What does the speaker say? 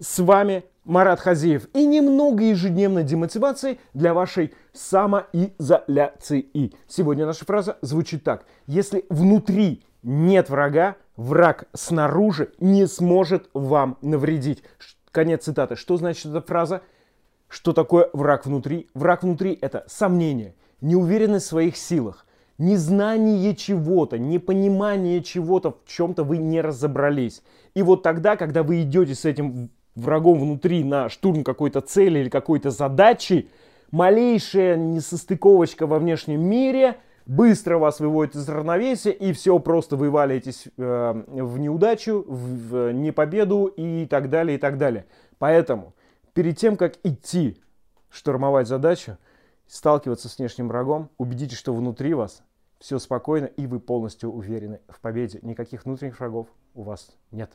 С вами Марат Хазеев и немного ежедневной демотивации для вашей самоизоляции. Сегодня наша фраза звучит так. Если внутри нет врага, враг снаружи не сможет вам навредить. Конец цитаты. Что значит эта фраза? Что такое враг внутри? Враг внутри – это сомнение, неуверенность в своих силах, незнание чего-то, непонимание чего-то, в чем-то вы не разобрались. И вот тогда, когда вы идете с этим врагом внутри на штурм какой-то цели или какой-то задачи, малейшая несостыковочка во внешнем мире быстро вас выводит из равновесия, и все, просто вы валитесь э, в неудачу, в, в непобеду и так далее, и так далее. Поэтому перед тем, как идти штурмовать задачу, сталкиваться с внешним врагом, убедитесь, что внутри вас все спокойно и вы полностью уверены в победе. Никаких внутренних врагов у вас нет.